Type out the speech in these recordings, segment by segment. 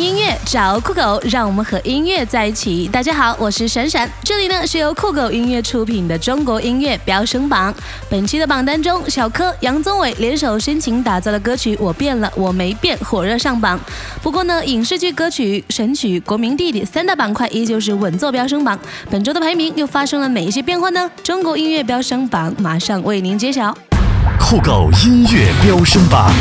音乐找酷狗，让我们和音乐在一起。大家好，我是闪闪，这里呢是由酷狗音乐出品的中国音乐飙升榜。本期的榜单中，小柯、杨宗纬联手深情打造的歌曲《我变了，我没变》火热上榜。不过呢，影视剧歌曲、神曲、国民弟弟三大板块依旧是稳坐飙升榜。本周的排名又发生了哪些变化呢？中国音乐飙升榜马上为您揭晓。酷狗音乐飙升榜。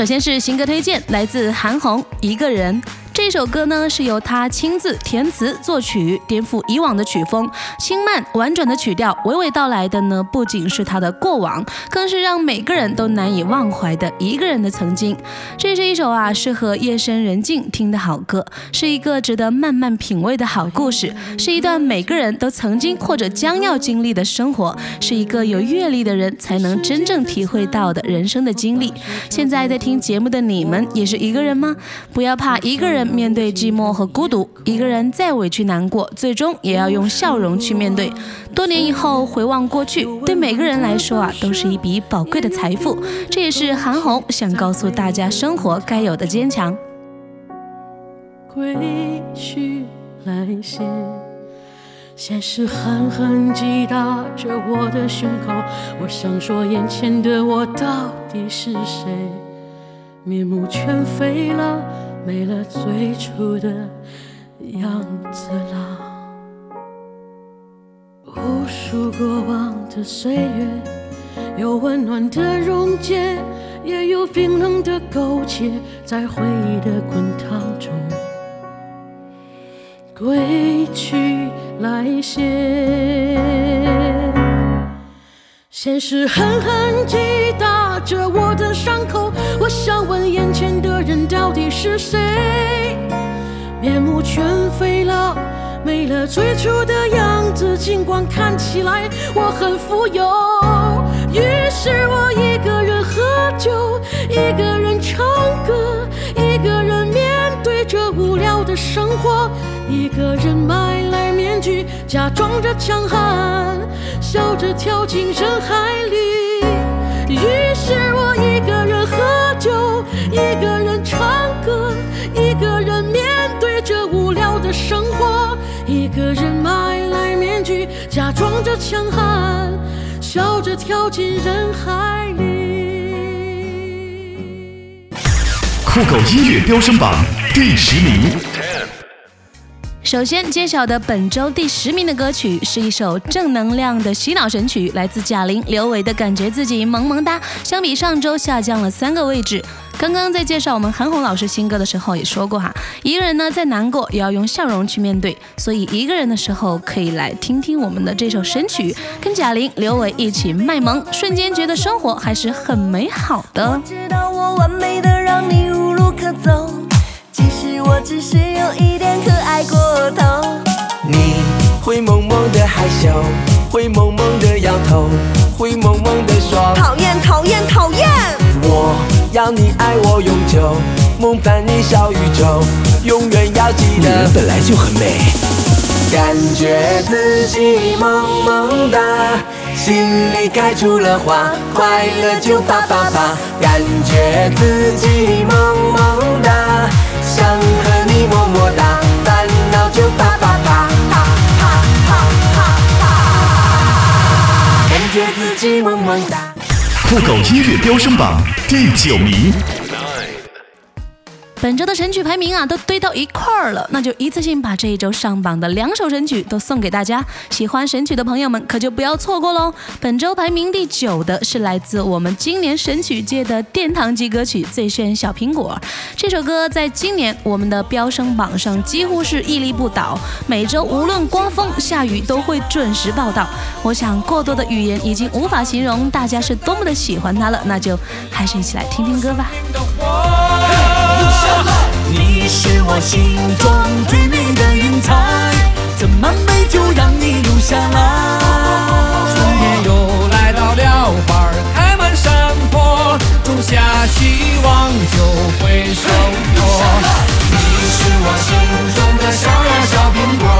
首先是新歌推荐，来自韩红《一个人》。这首歌呢是由他亲自填词作曲，颠覆以往的曲风，轻慢婉转的曲调，娓娓道来的呢不仅是他的过往，更是让每个人都难以忘怀的一个人的曾经。这是一首啊适合夜深人静听的好歌，是一个值得慢慢品味的好故事，是一段每个人都曾经或者将要经历的生活，是一个有阅历的人才能真正体会到的人生的经历。现在在听节目的你们也是一个人吗？不要怕一个人。面对寂寞和孤独，一个人再委屈难过，最终也要用笑容去面对。多年以后回望过去，对每个人来说啊，都是一笔宝贵的财富。这也是韩红想告诉大家生活该有的坚强。归去来兮，现实狠狠击打着我的胸口。我想说，眼前的我到底是谁？面目全非了。没了最初的样子了，无数过往的岁月，有温暖的溶解，也有冰冷的勾结，在回忆的滚烫中归去来兮。现实狠狠击打着我的伤口，我想问眼前的人到底是谁？面目全非了，没了最初的样子，尽管看起来我很富有。于是我一个人喝酒，一个人唱歌，一个人面对着无聊的生活，一个人买来面具，假装着强悍。笑着跳进人海里，于是我一个人喝酒，一个人唱歌，一个人面对着无聊的生活，一个人买来面具，假装着强悍，笑着跳进人海里。酷狗音乐飙升榜第十名。首先揭晓的本周第十名的歌曲是一首正能量的洗脑神曲，来自贾玲、刘维的《感觉自己萌萌哒》。相比上周下降了三个位置。刚刚在介绍我们韩红老师新歌的时候也说过哈，一个人呢再难过也要用笑容去面对，所以一个人的时候可以来听听我们的这首神曲，跟贾玲、刘维一起卖萌，瞬间觉得生活还是很美好的。知道我完美的让你无路可走。我只是有一点可爱过头。你会萌萌的害羞，会萌萌的摇头，会萌萌的说讨厌讨厌讨厌。我要你爱我永久，梦伴你小宇宙，永远要记得。女人本来就很美。感觉自己萌萌哒，心里开出了花，快乐就啪啪啪。感觉自己萌萌你么么哒，烦恼就啪啪啪，啪啪啪啪啪，感觉自己萌萌哒。酷狗音乐飙升榜第九名。本周的神曲排名啊，都堆到一块儿了，那就一次性把这一周上榜的两首神曲都送给大家。喜欢神曲的朋友们可就不要错过喽。本周排名第九的是来自我们今年神曲界的殿堂级歌曲《最炫小苹果》。这首歌在今年我们的飙升榜上几乎是屹立不倒，每周无论刮风下雨都会准时报道。我想过多的语言已经无法形容大家是多么的喜欢它了，那就还是一起来听听歌吧。你是我心中最美的云彩斟满美酒让你留下来春天又来到了花开满山坡种下希望就会收获你是我心中的小呀小苹果。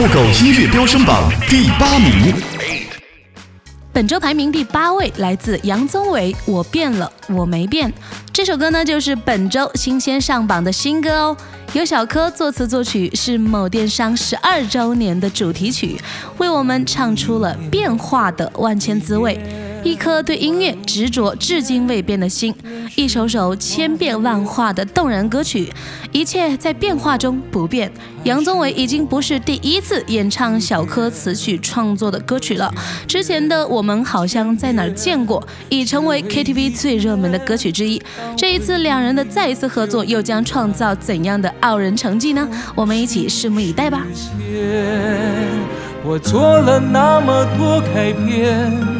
酷狗音乐飙升榜第八名。本周排名第八位，来自杨宗纬，《我变了，我没变》。这首歌呢，就是本周新鲜上榜的新歌哦。由小柯作词作曲，是某电商十二周年的主题曲，为我们唱出了变化的万千滋味。一颗对音乐执着至今未变的心，一首首千变万化的动人歌曲，一切在变化中不变。杨宗纬已经不是第一次演唱小柯词曲创作的歌曲了，之前的我们好像在哪见过，已成为 KTV 最热门的歌曲之一。这一次两人的再一次合作，又将创造怎样的傲人成绩呢？我们一起拭目以待吧。我做了那么多改变。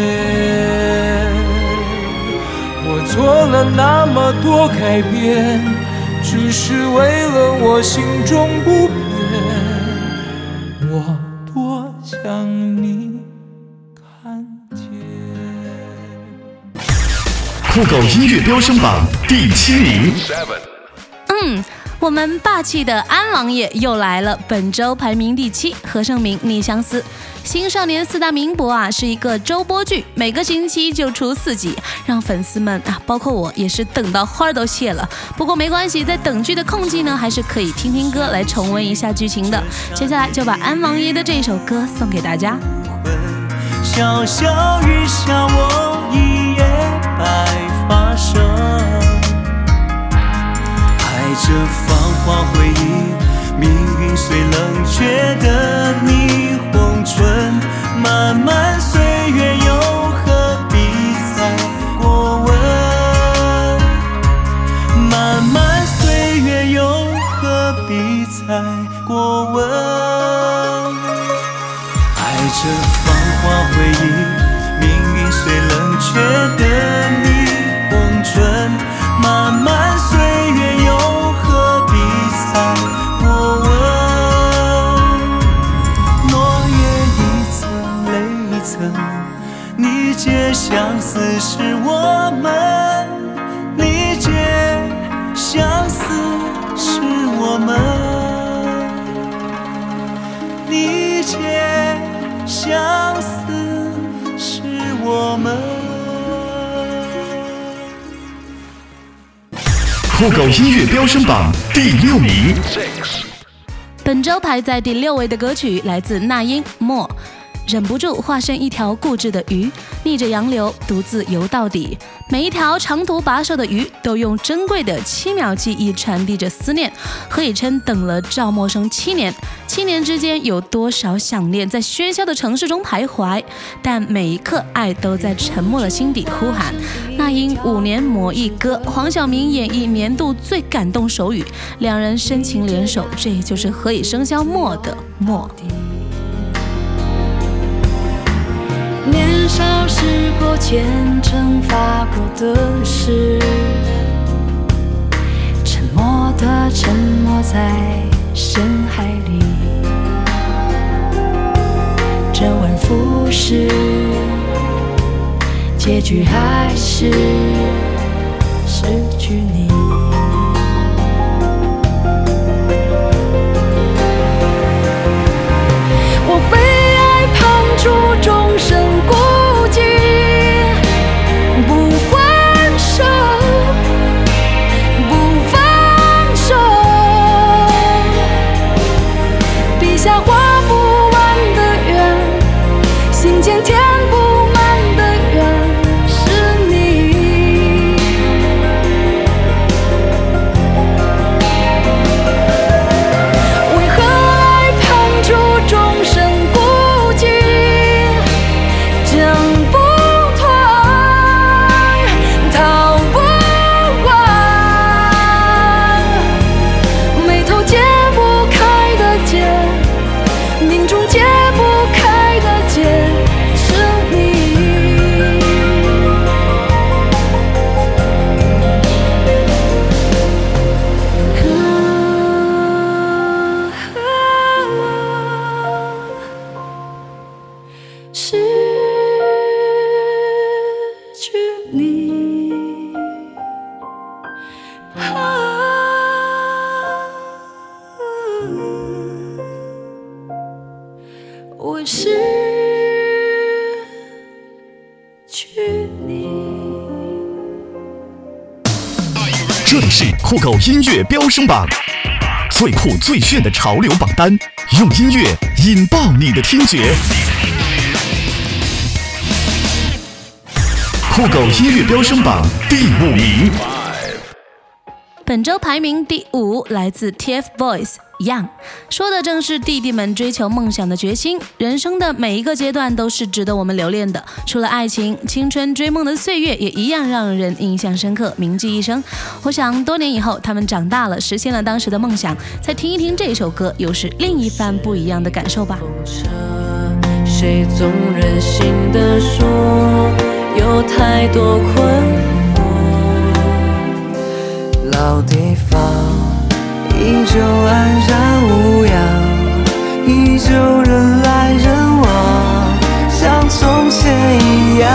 做了那么多改变，只是为了我心中不变。我多想你看见。酷狗音乐飙升榜第七名。嗯。我们霸气的安王爷又来了，本周排名第七。何晟铭《逆相思》，新少年四大名捕啊，是一个周播剧，每个星期就出四集，让粉丝们啊，包括我也是等到花儿都谢了。不过没关系，在等剧的空隙呢，还是可以听听歌来重温一下剧情的。接下来就把安王爷的这首歌送给大家。小小雨下，我一夜白发生。这芳华回忆，命运虽冷却的霓虹唇，漫漫岁月又何必再过问？漫漫岁月又何必再过问？爱这芳华回忆，命运虽冷却的相思是我们，你解相思是我们，你解相思是我们。酷狗音乐飙升榜第六名，本周排在第六位的歌曲来自那英《默》。忍不住化身一条固执的鱼，逆着洋流独自游到底。每一条长途跋涉的鱼，都用珍贵的七秒记忆传递着思念。何以琛等了赵默笙七年，七年之间有多少想念在喧嚣的城市中徘徊？但每一刻爱都在沉默的心底呼喊。那英五年磨一歌，黄晓明演绎年度最感动手语，两人深情联手，这就是何以笙箫默的默。少时过虔诚发过的誓，沉默的沉没在深海里，周而复始，结局还是失去你。我被爱判处终身音乐飙升榜，最酷最炫的潮流榜单，用音乐引爆你的听觉。酷狗音乐飙升榜第五名，本周排名第五，来自 TFBOYS 一样说的正是弟弟们追求梦想的决心。人生的每一个阶段都是值得我们留恋的，除了爱情，青春追梦的岁月也一样让人印象深刻，铭记一生。我想多年以后，他们长大了，实现了当时的梦想，再听一听这首歌，又是另一番不一样的感受吧。谁总任性的说，有太多困。老地方依旧安然无恙，依旧人来人往，像从前一样。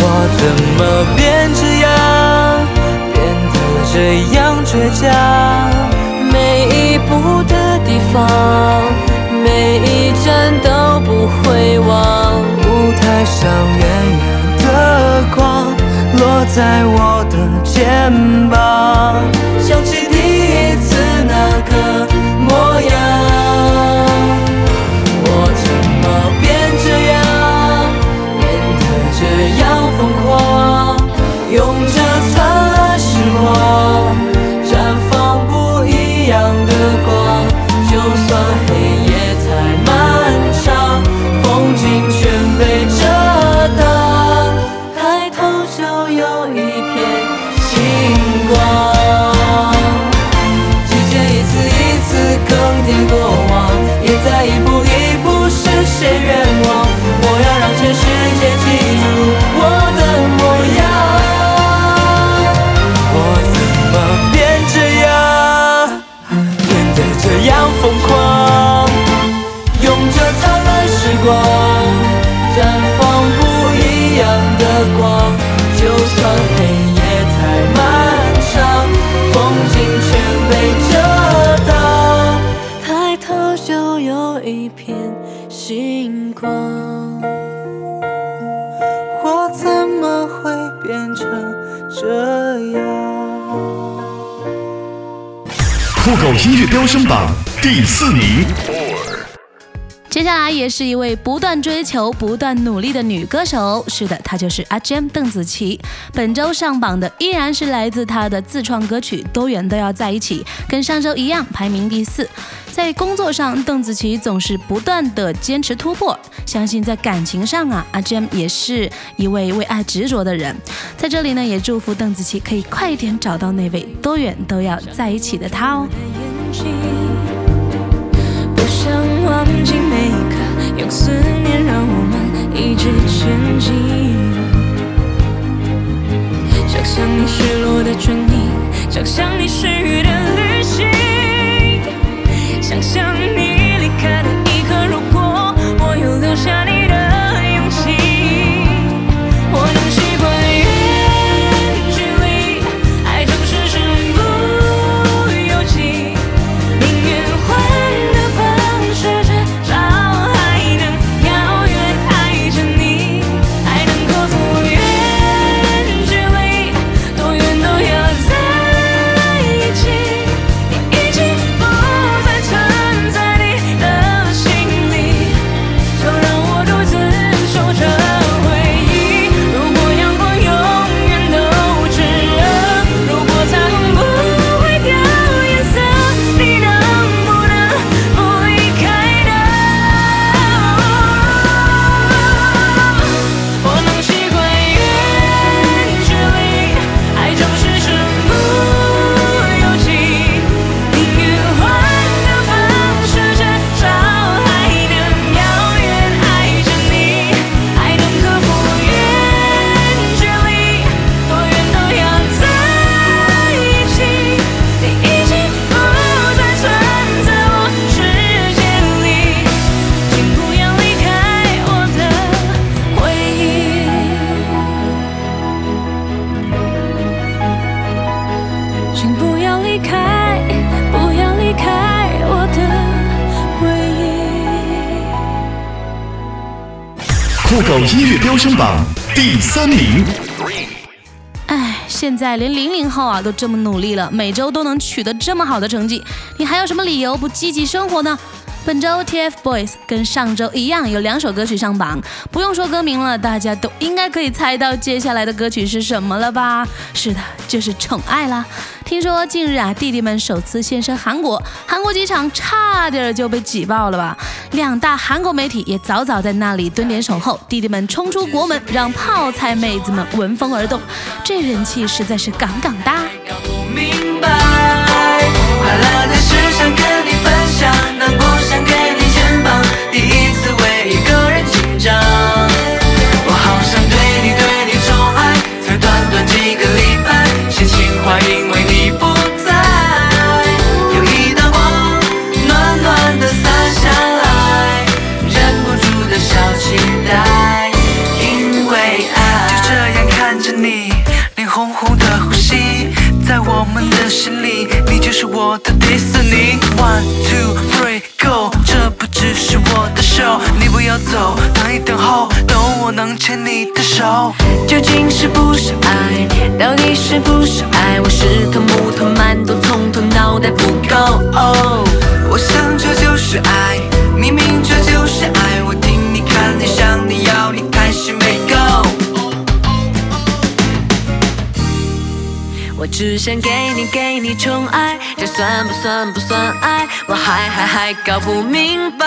我怎么变这样，变得这样倔强？每一步的地方，每一站都不会忘。舞台上远远的光落在我的肩膀，飙升榜第四名，接下来也是一位不断追求、不断努力的女歌手。是的，她就是阿 Gem 邓紫棋。本周上榜的依然是来自她的自创歌曲《多远都要在一起》，跟上周一样排名第四。在工作上，邓紫棋总是不断的坚持突破。相信在感情上啊，阿 Gem 也是一位为爱执着的人。在这里呢，也祝福邓紫棋可以快一点找到那位多远都要在一起的他哦。不想忘记每一刻，用思念让我们一直前进。想象你失落的唇印，想象你失语的旅行，想象你离开的一刻，如果我有留下你的勇气，我飙升榜第三名。哎，现在连零零后啊都这么努力了，每周都能取得这么好的成绩，你还有什么理由不积极生活呢？本周 TFBOYS 跟上周一样，有两首歌曲上榜，不用说歌名了，大家都应该可以猜到接下来的歌曲是什么了吧？是的，就是《宠爱》啦。听说近日啊，弟弟们首次现身韩国，韩国机场差点就被挤爆了吧？两大韩国媒体也早早在那里蹲点守候，弟弟们冲出国门，让泡菜妹子们闻风而动，这人气实在是杠杠哒。搞不明白，快乐的事想跟，难过想手。究竟是不是爱？到底是不是爱？我是头木头馒头，从头脑袋不够。哦，我想这就是爱，明明这就是爱。我听你看你想你要你开始没够。我只想给你给你宠爱，这算不算不算爱？我还还还搞不明白。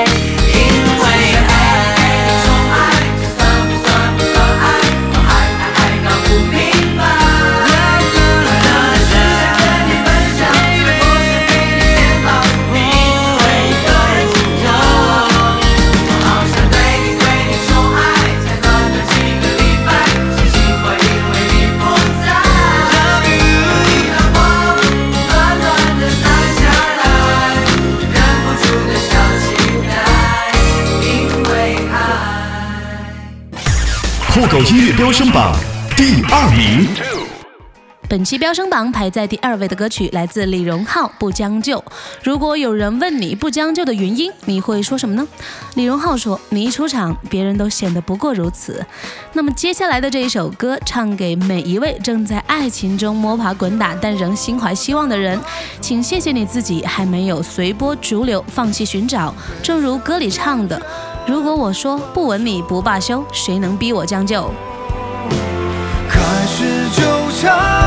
音乐飙升榜第二名。本期飙升榜排在第二位的歌曲来自李荣浩《不将就》。如果有人问你不将就的原因，你会说什么呢？李荣浩说：“你一出场，别人都显得不过如此。”那么接下来的这一首歌，唱给每一位正在爱情中摸爬滚打但仍心怀希望的人，请谢谢你自己还没有随波逐流，放弃寻找。正如歌里唱的：“如果我说不吻你不罢休，谁能逼我将就？”开始纠缠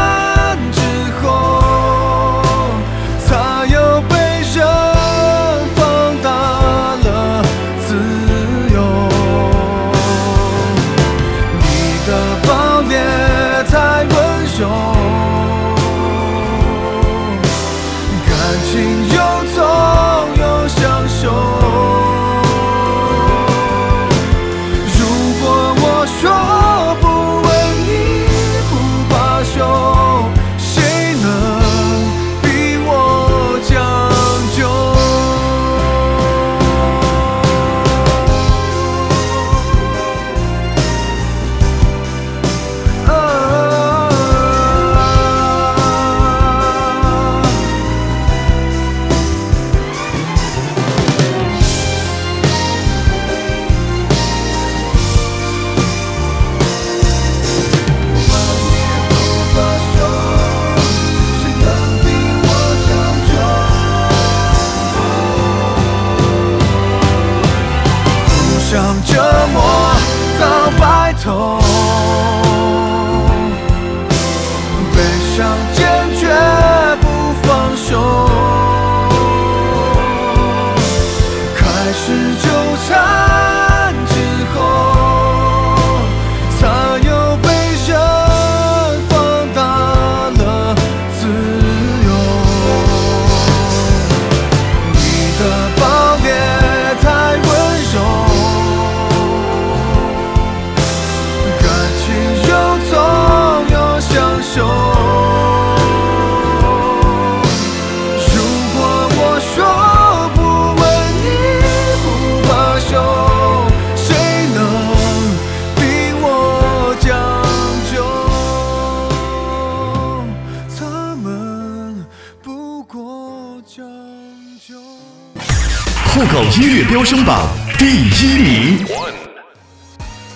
音乐飙升榜第一名。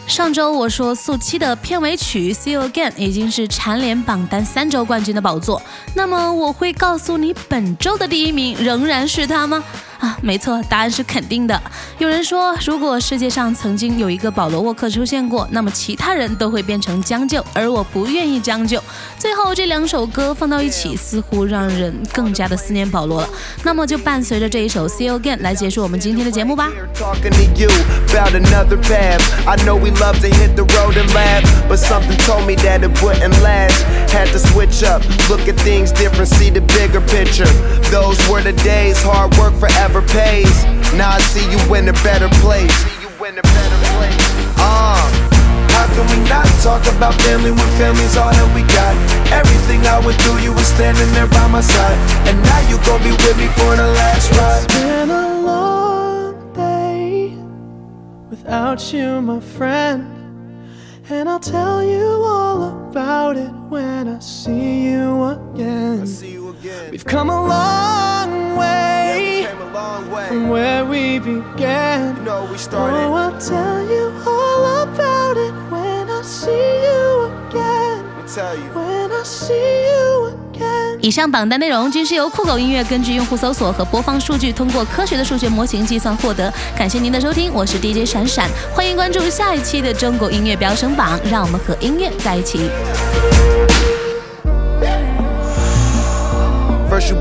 上周我说速七的片尾曲《See You Again》已经是蝉联榜单三周冠军的宝座，那么我会告诉你本周的第一名仍然是他吗？啊，没错，答案是肯定的。有人说，如果世界上曾经有一个保罗沃克出现过，那么其他人都会变成将就，而我不愿意将就。最后这两首歌放到一起，似乎让人更加的思念保罗了。那么就伴随着这一首《See You Again》来结束我们今天的节目吧。Never pays. Now I see you in a better place. Uh, how can we not talk about family when family's all that we got? Everything I went through, you were standing there by my side. And now you gon' be with me for the last ride. It's been a long day without you, my friend. And I'll tell you all about it when I see you again. See you again. We've come a long from where we began. You know we started. Oh, I'll tell you all about it when I see you again. I'll tell you. When I see you again. 以上榜单内容均是由酷狗音乐根据用户搜索和播放数据，通过科学的数学模型计算获得。感谢您的收听，我是 DJ 闪闪，欢迎关注下一期的中国音乐飙升榜，让我们和音乐在一起。